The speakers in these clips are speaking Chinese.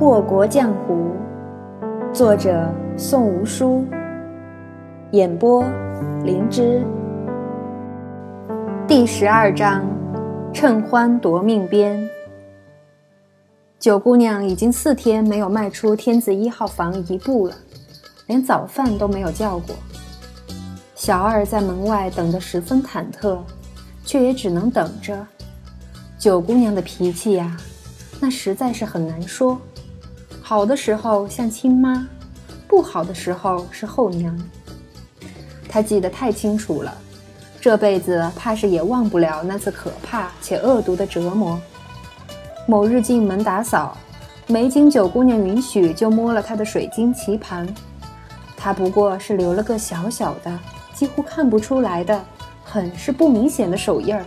祸国浆糊，作者宋无书，演播灵芝。第十二章，趁欢夺命鞭。九姑娘已经四天没有迈出天子一号房一步了，连早饭都没有叫过。小二在门外等得十分忐忑，却也只能等着。九姑娘的脾气呀，那实在是很难说。好的时候像亲妈，不好的时候是后娘。她记得太清楚了，这辈子怕是也忘不了那次可怕且恶毒的折磨。某日进门打扫，没经九姑娘允许就摸了她的水晶棋盘，她不过是留了个小小的、几乎看不出来的、很是不明显的手印儿。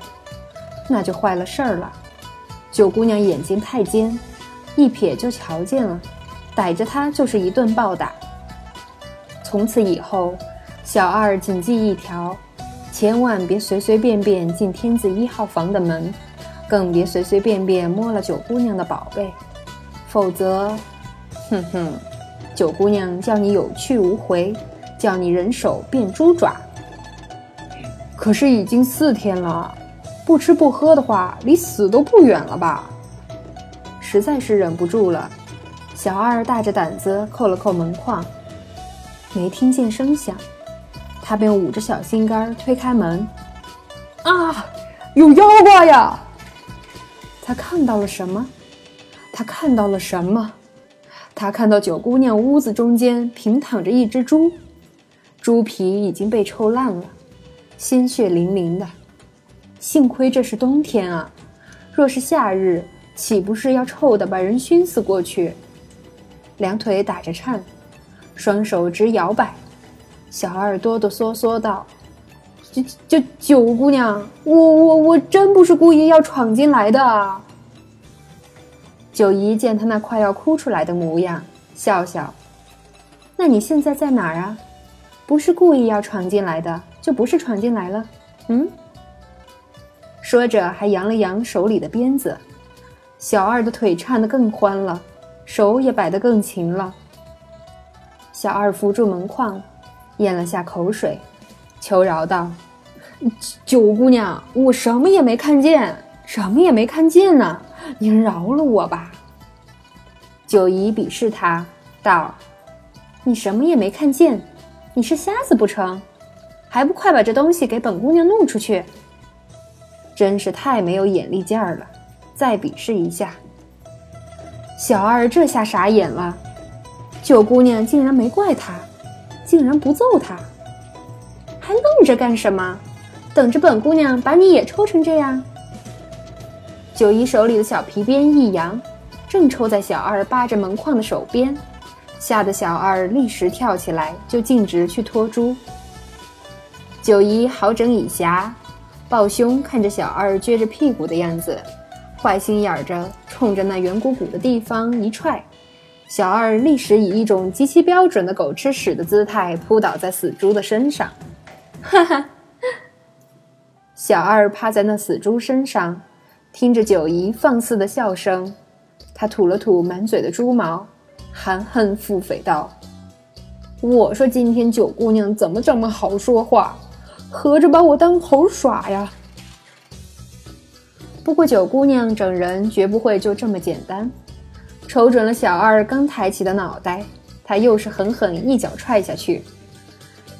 那就坏了事儿了。九姑娘眼睛太尖，一瞥就瞧见了，逮着他就是一顿暴打。从此以后，小二谨记一条：千万别随随便便进天子一号房的门，更别随随便便摸了九姑娘的宝贝，否则，哼哼，九姑娘叫你有去无回，叫你人手变猪爪。可是已经四天了。不吃不喝的话，离死都不远了吧？实在是忍不住了，小二大着胆子扣了扣门框，没听见声响，他便捂着小心肝推开门。啊，有妖怪呀！他看到了什么？他看到了什么？他看到九姑娘屋子中间平躺着一只猪，猪皮已经被抽烂了，鲜血淋淋的。幸亏这是冬天啊，若是夏日，岂不是要臭的把人熏死过去？两腿打着颤，双手直摇摆，小二哆哆嗦嗦道：“就就九姑娘，我我我真不是故意要闯进来的。”九姨见他那快要哭出来的模样，笑笑：“那你现在在哪儿啊？不是故意要闯进来的，就不是闯进来了。嗯？”说着，还扬了扬手里的鞭子。小二的腿颤得更欢了，手也摆得更勤了。小二扶住门框，咽了下口水，求饶道：“九姑娘，我什么也没看见，什么也没看见呢，您饶了我吧。”九姨鄙视他，道：“你什么也没看见，你是瞎子不成？还不快把这东西给本姑娘弄出去！”真是太没有眼力劲儿了！再比试一下。小二这下傻眼了，九姑娘竟然没怪他，竟然不揍他，还愣着干什么？等着本姑娘把你也抽成这样？九姨手里的小皮鞭一扬，正抽在小二扒着门框的手边，吓得小二立时跳起来，就径直去拖猪。九姨好整以暇。抱胸看着小二撅着屁股的样子，坏心眼儿着冲着那圆鼓鼓的地方一踹，小二立时以一种极其标准的狗吃屎的姿态扑倒在死猪的身上。哈哈！小二趴在那死猪身上，听着九姨放肆的笑声，他吐了吐满嘴的猪毛，含恨腹诽道：“我说今天九姑娘怎么这么好说话？”合着把我当猴耍呀！不过九姑娘整人绝不会就这么简单，瞅准了小二刚抬起的脑袋，她又是狠狠一脚踹下去。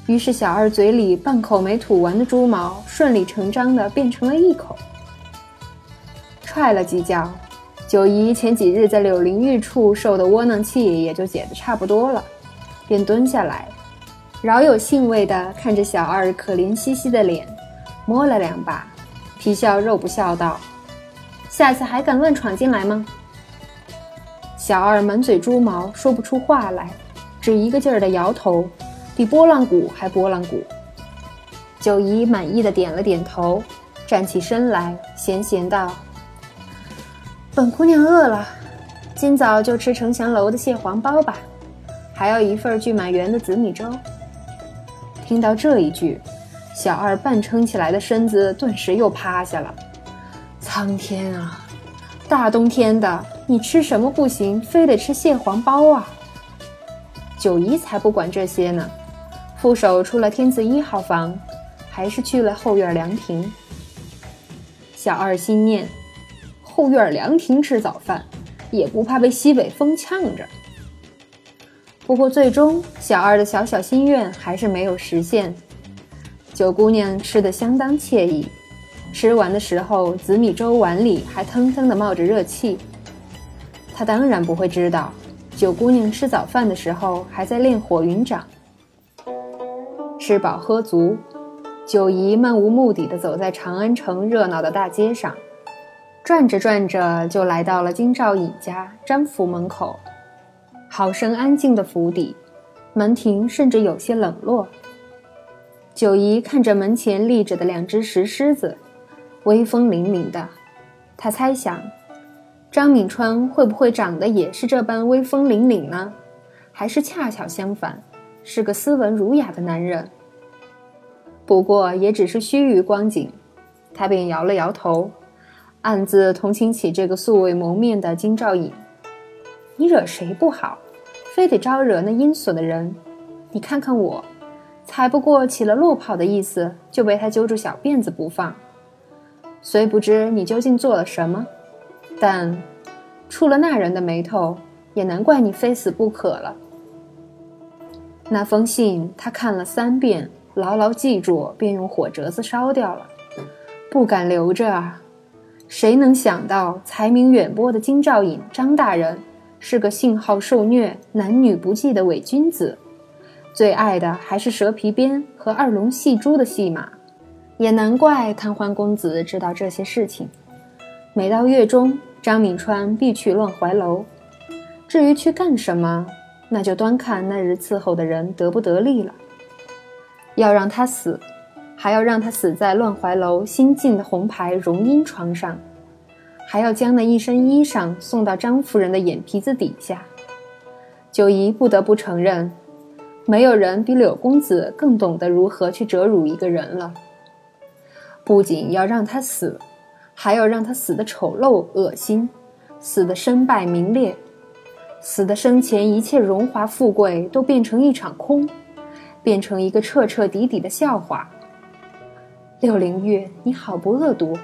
于是小二嘴里半口没吐完的猪毛，顺理成章的变成了一口。踹了几脚，九姨前几日在柳林玉处受的窝囊气也就解得差不多了，便蹲下来。饶有兴味地看着小二可怜兮兮的脸，摸了两把，皮笑肉不笑道：“下次还敢乱闯进来吗？”小二满嘴猪毛，说不出话来，只一个劲儿地摇头，比拨浪鼓还拨浪鼓。九姨满意的点了点头，站起身来，闲闲道：“本姑娘饿了，今早就吃城祥楼的蟹黄包吧，还要一份聚满园的紫米粥。”听到这一句，小二半撑起来的身子顿时又趴下了。苍天啊，大冬天的，你吃什么不行，非得吃蟹黄包啊？九姨才不管这些呢，副手出了天字一号房，还是去了后院凉亭。小二心念，后院凉亭吃早饭，也不怕被西北风呛着。不过最终，小二的小小心愿还是没有实现。九姑娘吃的相当惬意，吃完的时候，紫米粥碗里还腾腾地冒着热气。他当然不会知道，九姑娘吃早饭的时候还在练火云掌。吃饱喝足，九姨漫无目的的走在长安城热闹的大街上，转着转着就来到了金兆尹家张府门口。好生安静的府邸，门庭甚至有些冷落。九姨看着门前立着的两只石狮子，威风凛凛的。他猜想，张敏川会不会长得也是这般威风凛凛呢？还是恰巧相反，是个斯文儒雅的男人？不过也只是须臾光景，他便摇了摇头，暗自同情起这个素未谋面的金兆尹。你惹谁不好，非得招惹那阴损的人？你看看我。才不过起了落跑的意思，就被他揪住小辫子不放。虽不知你究竟做了什么，但触了那人的眉头，也难怪你非死不可了。那封信他看了三遍，牢牢记住，便用火折子烧掉了，不敢留着啊！谁能想到才名远播的金兆尹张大人，是个性好受虐、男女不忌的伪君子。最爱的还是蛇皮鞭和二龙戏珠的戏码，也难怪贪欢公子知道这些事情。每到月中，张敏川必去乱怀楼。至于去干什么，那就端看那日伺候的人得不得力了。要让他死，还要让他死在乱怀楼新进的红牌荣荫床上，还要将那一身衣裳送到张夫人的眼皮子底下。九姨不得不承认。没有人比柳公子更懂得如何去折辱一个人了。不仅要让他死，还要让他死的丑陋恶心，死的身败名裂，死的生前一切荣华富贵都变成一场空，变成一个彻彻底底的笑话。柳灵月，你好不恶毒！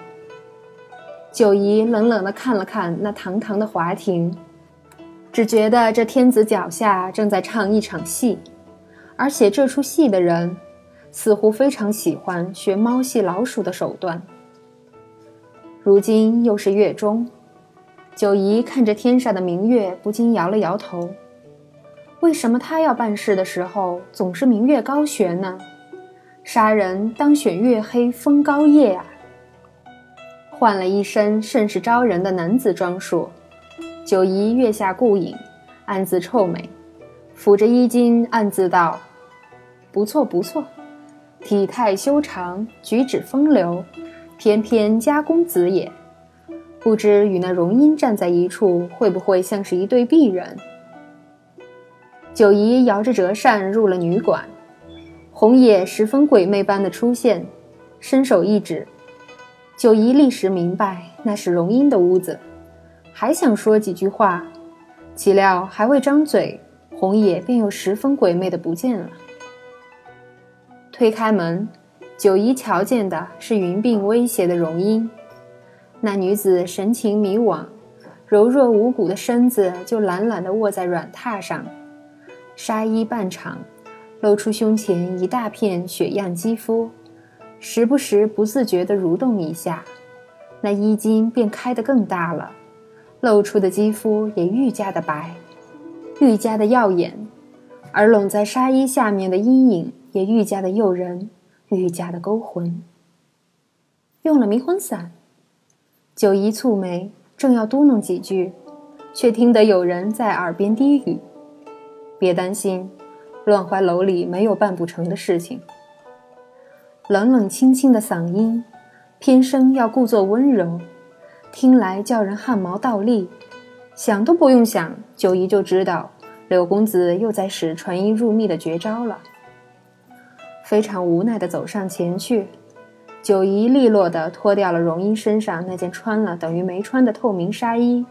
九姨冷冷地看了看那堂堂的华庭，只觉得这天子脚下正在唱一场戏。而且这出戏的人，似乎非常喜欢学猫戏老鼠的手段。如今又是月中，九姨看着天上的明月，不禁摇了摇头。为什么他要办事的时候总是明月高悬呢？杀人当选月黑风高夜啊！换了一身甚是招人的男子装束，九姨月下顾影，暗自臭美，抚着衣襟，暗自道。不错不错，体态修长，举止风流，偏偏家公子也。不知与那荣英站在一处，会不会像是一对璧人？九姨摇着折扇入了女馆，红野十分鬼魅般的出现，伸手一指，九姨立时明白那是荣英的屋子，还想说几句话，岂料还未张嘴，红野便又十分鬼魅的不见了。推开门，九姨瞧见的是云鬓威胁的容英。那女子神情迷惘，柔弱无骨的身子就懒懒地卧在软榻上，纱衣半敞，露出胸前一大片雪样肌肤，时不时不自觉地蠕动一下，那衣襟便开得更大了，露出的肌肤也愈加的白，愈加的耀眼，而拢在纱衣下面的阴影。也愈加的诱人，愈加的勾魂。用了迷魂散，九姨蹙眉，正要嘟囔几句，却听得有人在耳边低语：“别担心，乱怀楼里没有办不成的事情。”冷冷清清的嗓音，偏生要故作温柔，听来叫人汗毛倒立。想都不用想，九姨就知道柳公子又在使传音入密的绝招了。非常无奈地走上前去，九姨利落地脱掉了荣英身上那件穿了等于没穿的透明纱衣，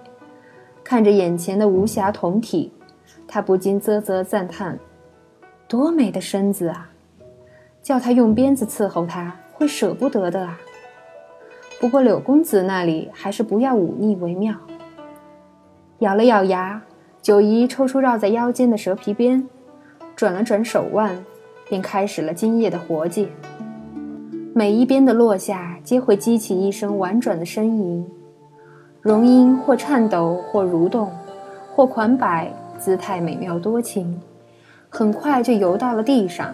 看着眼前的无瑕酮体，她不禁啧啧赞叹：“多美的身子啊！叫他用鞭子伺候她，会舍不得的啊。不过柳公子那里还是不要忤逆为妙。”咬了咬牙，九姨抽出绕在腰间的蛇皮鞭，转了转手腕，便开始了今夜的活计。每一鞭的落下，皆会激起一声婉转的呻吟。容音或颤抖，或蠕动，或款摆，姿态美妙多情。很快就游到了地上，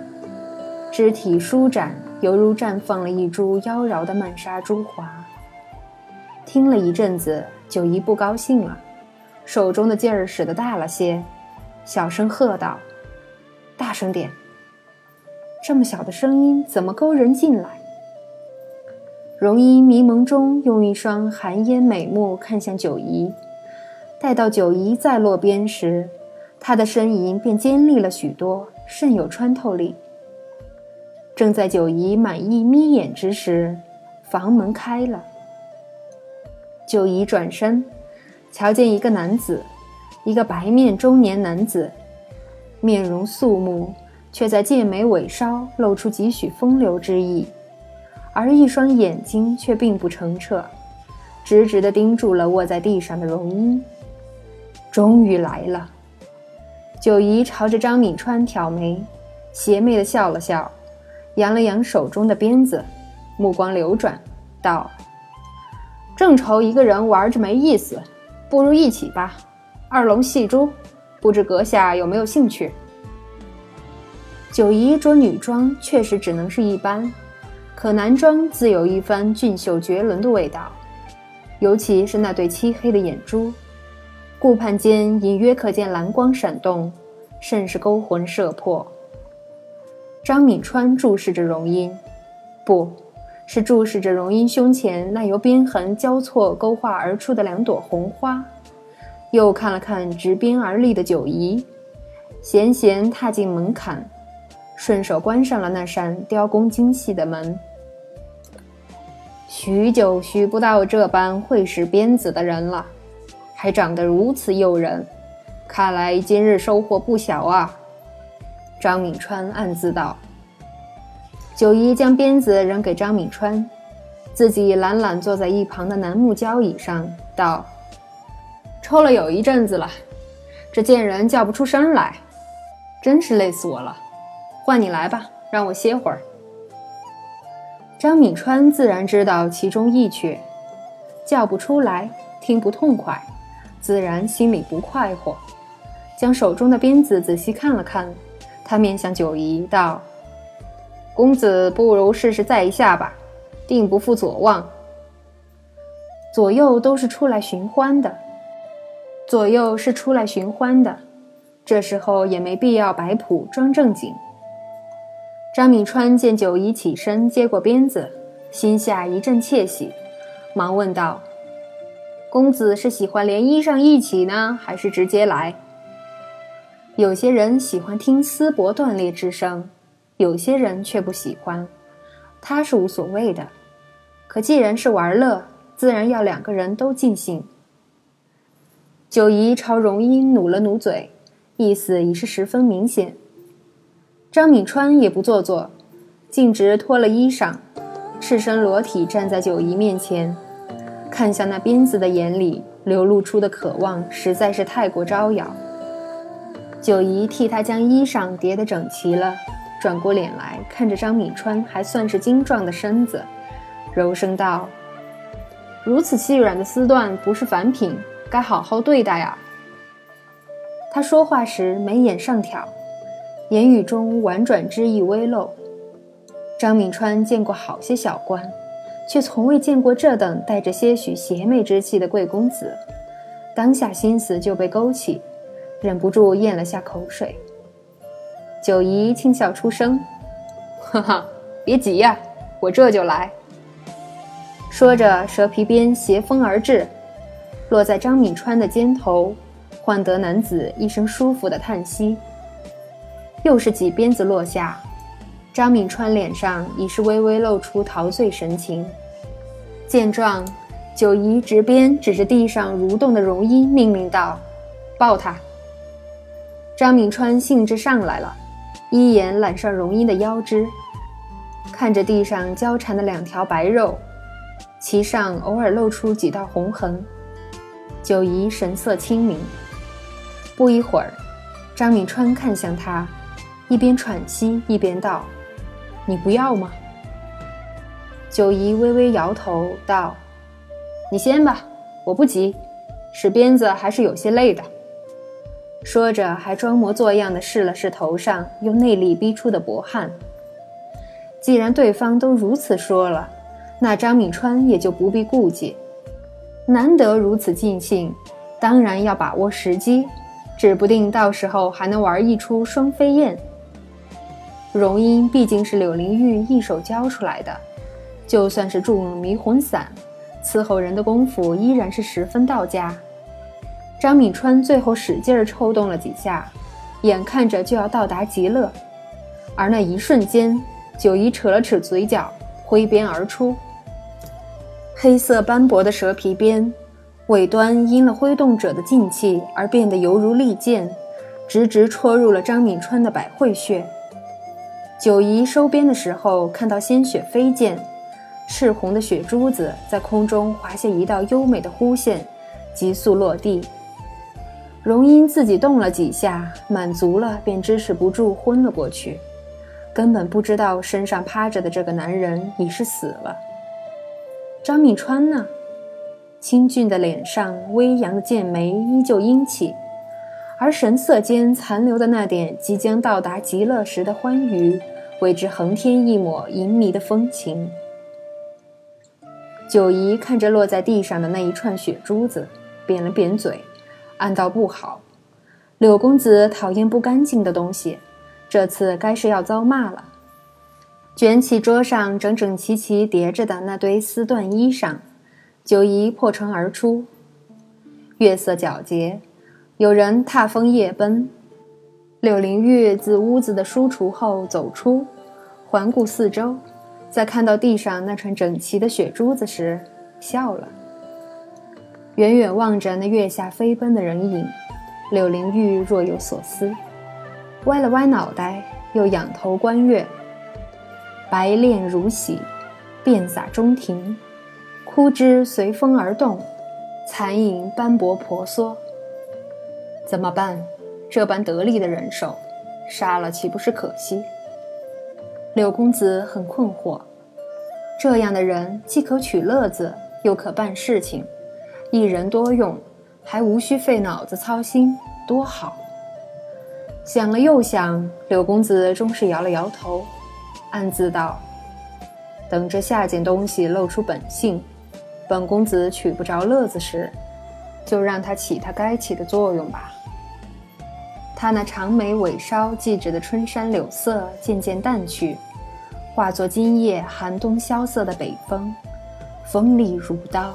肢体舒展，犹如绽放了一株妖娆的曼莎珠华。听了一阵子，九姨不高兴了，手中的劲儿使得大了些，小声喝道：“大声点！这么小的声音，怎么勾人进来？”容音迷蒙中，用一双寒烟美目看向九姨。待到九姨再落边时，她的身影便尖利了许多，甚有穿透力。正在九姨满意眯眼之时，房门开了。九姨转身，瞧见一个男子，一个白面中年男子，面容肃穆，却在剑眉尾梢露出几许风流之意。而一双眼睛却并不澄澈，直直地盯住了卧在地上的容英。终于来了，九姨朝着张敏川挑眉，邪魅地笑了笑，扬了扬手中的鞭子，目光流转，道：“正愁一个人玩着没意思，不如一起吧。二龙戏珠，不知阁下有没有兴趣？”九姨着女装，确实只能是一般。可男装自有一番俊秀绝伦的味道，尤其是那对漆黑的眼珠，顾盼间隐约可见蓝光闪动，甚是勾魂摄魄。张敏川注视着荣音，不是注视着荣音胸前那由鞭痕交错勾画而出的两朵红花，又看了看执鞭而立的九姨，闲闲踏进门槛。顺手关上了那扇雕工精细的门。许久许不到这般会使鞭子的人了，还长得如此诱人，看来今日收获不小啊！张敏川暗自道。九姨将鞭子扔给张敏川，自己懒懒坐在一旁的楠木交椅上，道：“抽了有一阵子了，这贱人叫不出声来，真是累死我了。”换你来吧，让我歇会儿。张敏川自然知道其中意趣，叫不出来，听不痛快，自然心里不快活。将手中的鞭子仔细看了看，他面向九姨道：“公子不如试试在一下吧，定不负左望。左右都是出来寻欢的，左右是出来寻欢的，这时候也没必要摆谱装正经。”张敏川见九姨起身接过鞭子，心下一阵窃喜，忙问道：“公子是喜欢连衣裳一起呢，还是直接来？”有些人喜欢听丝帛断裂之声，有些人却不喜欢。他是无所谓的，可既然是玩乐，自然要两个人都尽兴。九姨朝容音努了努嘴，意思已是十分明显。张敏川也不做作，径直脱了衣裳，赤身裸体站在九姨面前，看向那鞭子的眼里流露出的渴望实在是太过招摇。九姨替他将衣裳叠得整齐了，转过脸来看着张敏川还算是精壮的身子，柔声道：“如此细软的丝缎不是凡品，该好好对待啊。”他说话时眉眼上挑。言语中婉转之意微露。张敏川见过好些小官，却从未见过这等带着些许邪魅之气的贵公子，当下心思就被勾起，忍不住咽了下口水。九姨轻笑出声：“哈哈，别急呀，我这就来。”说着，蛇皮鞭斜风而至，落在张敏川的肩头，换得男子一声舒服的叹息。又是几鞭子落下，张敏川脸上已是微微露出陶醉神情。见状，九姨执鞭指着地上蠕动的荣英，命令道：“抱他。”张敏川兴致上来了，一眼揽上荣英的腰肢，看着地上交缠的两条白肉，其上偶尔露出几道红痕。九姨神色清明。不一会儿，张敏川看向他，一边喘息一边道：“你不要吗？”九姨微微摇头道。你先吧，我不急，使鞭子还是有些累的。说着，还装模作样的试了试头上用内力逼出的薄汗。既然对方都如此说了，那张敏川也就不必顾忌。难得如此尽兴，当然要把握时机，指不定到时候还能玩一出双飞燕。荣英毕竟是柳灵玉一手教出来的，就算是中了迷魂散。伺候人的功夫依然是十分到家。张敏川最后使劲儿抽动了几下，眼看着就要到达极乐，而那一瞬间，九姨扯了扯嘴角，挥鞭而出。黑色斑驳的蛇皮鞭，尾端因了挥动者的劲气而变得犹如利剑，直直戳入了张敏川的百会穴。九姨收鞭的时候，看到鲜血飞溅。赤红的血珠子在空中划下一道优美的弧线，急速落地。荣英自己动了几下，满足了，便支持不住昏了过去，根本不知道身上趴着的这个男人已是死了。张敏川呢？清俊的脸上微扬的剑眉依旧英气，而神色间残留的那点即将到达极乐时的欢愉，为之横添一抹淫迷的风情。九姨看着落在地上的那一串血珠子，扁了扁嘴，暗道不好。柳公子讨厌不干净的东西，这次该是要遭骂了。卷起桌上整整齐齐叠着的那堆丝缎衣裳，九姨破窗而出。月色皎洁，有人踏风夜奔。柳灵玉自屋子的书橱后走出，环顾四周。在看到地上那串整齐的血珠子时，笑了。远远望着那月下飞奔的人影，柳灵玉若有所思，歪了歪脑袋，又仰头观月。白练如洗，遍洒中庭，枯枝随风而动，残影斑驳婆娑。怎么办？这般得力的人手，杀了岂不是可惜？柳公子很困惑，这样的人既可取乐子，又可办事情，一人多用，还无需费脑子操心，多好。想了又想，柳公子终是摇了摇头，暗自道：“等这下件东西露出本性，本公子取不着乐子时，就让他起他该起的作用吧。”他那长眉尾梢系着的春山柳色渐渐淡去，化作今夜寒冬萧瑟的北风，锋利如刀。